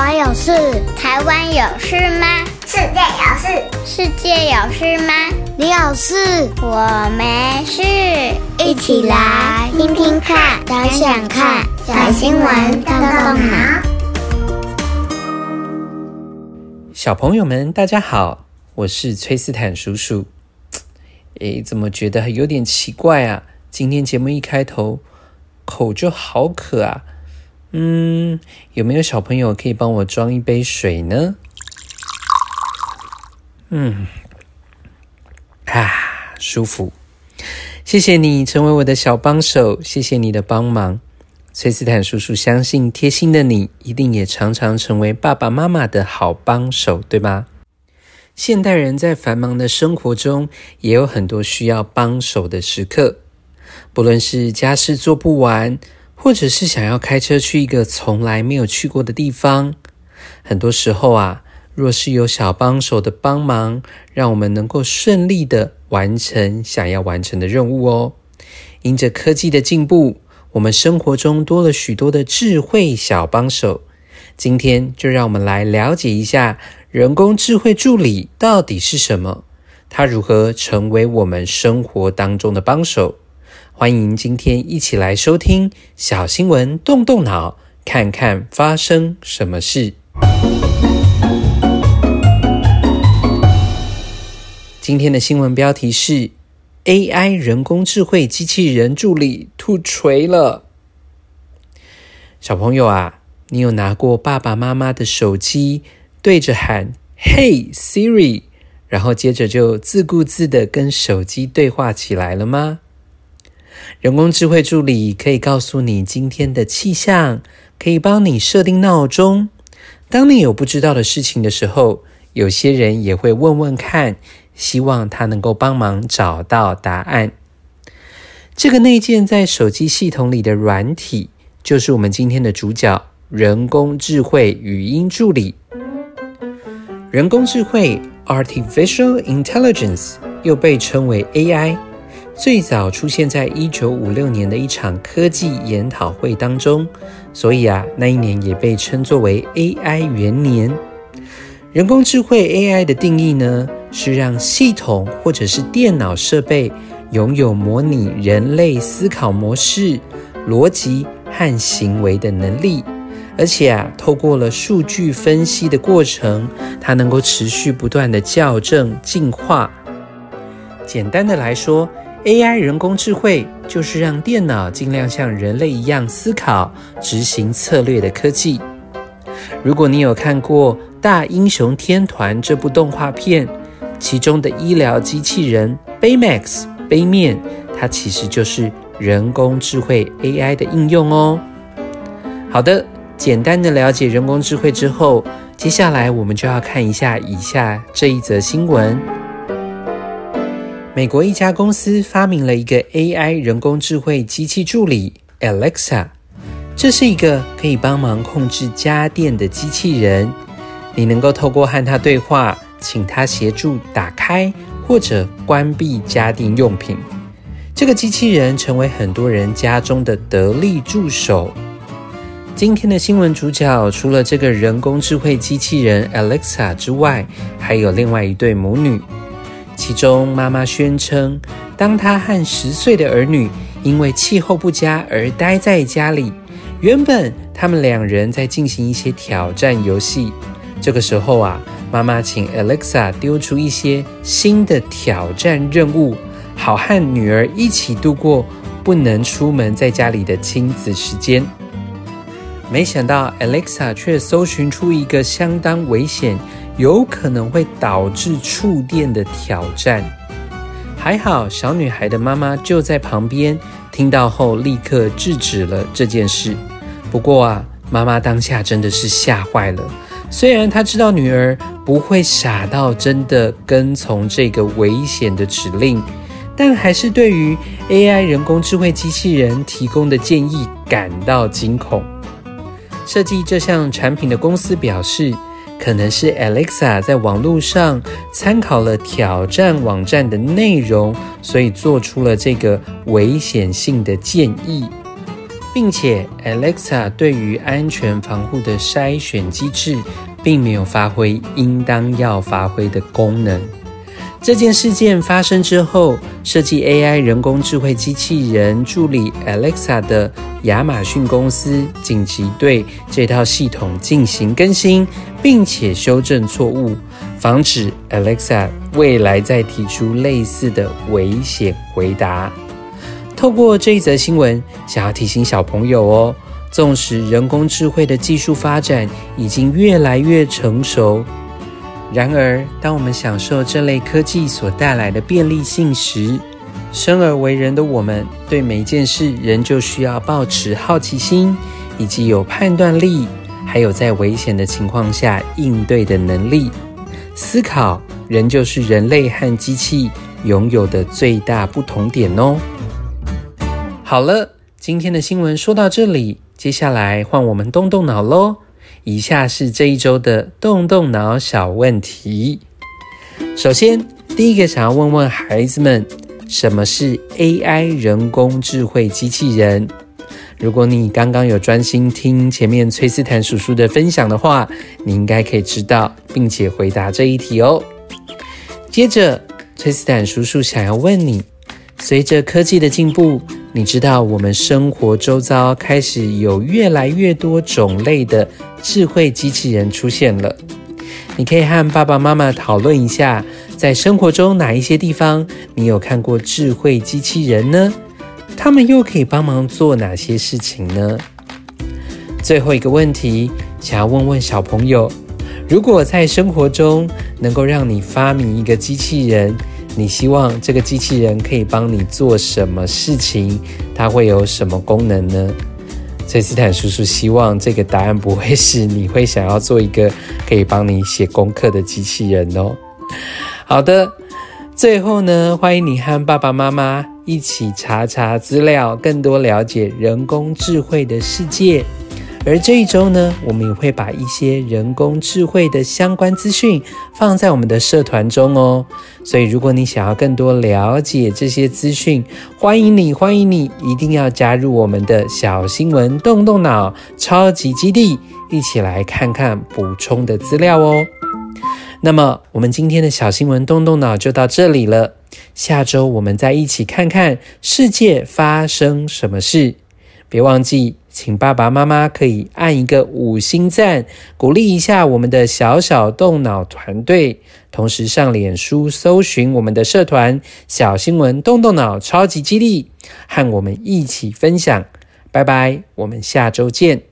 湾有事？台湾有事吗？世界有事？世界有事吗？你有事？我没事。一起来听听看，想想看，小新闻动动脑。小朋友们，大家好，我是崔斯坦叔叔。诶，怎么觉得有点奇怪啊？今天节目一开头，口就好渴啊。嗯，有没有小朋友可以帮我装一杯水呢？嗯，啊，舒服。谢谢你成为我的小帮手，谢谢你的帮忙。崔斯坦叔叔相信，贴心的你一定也常常成为爸爸妈妈的好帮手，对吗？现代人在繁忙的生活中，也有很多需要帮手的时刻，不论是家事做不完。或者是想要开车去一个从来没有去过的地方，很多时候啊，若是有小帮手的帮忙，让我们能够顺利的完成想要完成的任务哦。因着科技的进步，我们生活中多了许多的智慧小帮手。今天就让我们来了解一下人工智慧助理到底是什么，它如何成为我们生活当中的帮手。欢迎今天一起来收听小新闻，动动脑，看看发生什么事。今天的新闻标题是：AI 人工智慧机器人助理突锤了。小朋友啊，你有拿过爸爸妈妈的手机，对着喊 “Hey Siri”，然后接着就自顾自的跟手机对话起来了吗？人工智慧助理可以告诉你今天的气象，可以帮你设定闹钟。当你有不知道的事情的时候，有些人也会问问看，希望他能够帮忙找到答案。这个内建在手机系统里的软体，就是我们今天的主角——人工智慧语音助理。人工智慧 （Artificial Intelligence） 又被称为 AI。最早出现在一九五六年的一场科技研讨会当中，所以啊，那一年也被称作为 AI 元年。人工智慧 AI 的定义呢，是让系统或者是电脑设备拥有模拟人类思考模式、逻辑和行为的能力，而且啊，透过了数据分析的过程，它能够持续不断的校正进化。简单的来说，AI 人工智慧就是让电脑尽量像人类一样思考、执行策略的科技。如果你有看过《大英雄天团》这部动画片，其中的医疗机器人 Baymax 杯面，它其实就是人工智慧 AI 的应用哦。好的，简单的了解人工智慧之后，接下来我们就要看一下以下这一则新闻。美国一家公司发明了一个 AI 人工智慧机器助理 Alexa，这是一个可以帮忙控制家电的机器人。你能够透过和它对话，请它协助打开或者关闭家电用品。这个机器人成为很多人家中的得力助手。今天的新闻主角除了这个人工智慧机器人 Alexa 之外，还有另外一对母女。其中，妈妈宣称，当她和十岁的儿女因为气候不佳而待在家里，原本他们两人在进行一些挑战游戏。这个时候啊，妈妈请 Alexa 丢出一些新的挑战任务，好和女儿一起度过不能出门在家里的亲子时间。没想到 Alexa 却搜寻出一个相当危险。有可能会导致触电的挑战。还好，小女孩的妈妈就在旁边，听到后立刻制止了这件事。不过啊，妈妈当下真的是吓坏了。虽然她知道女儿不会傻到真的跟从这个危险的指令，但还是对于 AI 人工智慧机器人提供的建议感到惊恐。设计这项产品的公司表示，可能是 Alexa 在网络上参考了挑战网站的内容，所以做出了这个危险性的建议。并且 Alexa 对于安全防护的筛选机制，并没有发挥应当要发挥的功能。这件事件发生之后，设计 AI 人工智慧机器人助理 Alexa 的亚马逊公司紧急对这套系统进行更新，并且修正错误，防止 Alexa 未来再提出类似的危险回答。透过这一则新闻，想要提醒小朋友哦，纵使人工智慧的技术发展已经越来越成熟，然而当我们享受这类科技所带来的便利性时，生而为人的我们，对每件事仍旧需要保持好奇心，以及有判断力，还有在危险的情况下应对的能力。思考仍旧是人类和机器拥有的最大不同点哦。好了，今天的新闻说到这里，接下来换我们动动脑喽。以下是这一周的动动脑小问题。首先，第一个想要问问孩子们，什么是 AI 人工智慧机器人？如果你刚刚有专心听前面崔斯坦叔叔的分享的话，你应该可以知道，并且回答这一题哦。接着，崔斯坦叔叔想要问你，随着科技的进步，你知道我们生活周遭开始有越来越多种类的智慧机器人出现了。你可以和爸爸妈妈讨论一下，在生活中哪一些地方你有看过智慧机器人呢？他们又可以帮忙做哪些事情呢？最后一个问题，想要问问小朋友：如果在生活中能够让你发明一个机器人，你希望这个机器人可以帮你做什么事情？它会有什么功能呢？崔斯坦叔叔希望这个答案不会是你会想要做一个可以帮你写功课的机器人哦。好的，最后呢，欢迎你和爸爸妈妈一起查查资料，更多了解人工智慧的世界。而这一周呢，我们也会把一些人工智慧的相关资讯放在我们的社团中哦。所以，如果你想要更多了解这些资讯，欢迎你，欢迎你，一定要加入我们的小新闻动动脑超级基地，一起来看看补充的资料哦。那么，我们今天的小新闻动动脑就到这里了。下周我们再一起看看世界发生什么事。别忘记，请爸爸妈妈可以按一个五星赞，鼓励一下我们的小小动脑团队。同时上脸书搜寻我们的社团“小新闻动动脑超级激励”，和我们一起分享。拜拜，我们下周见。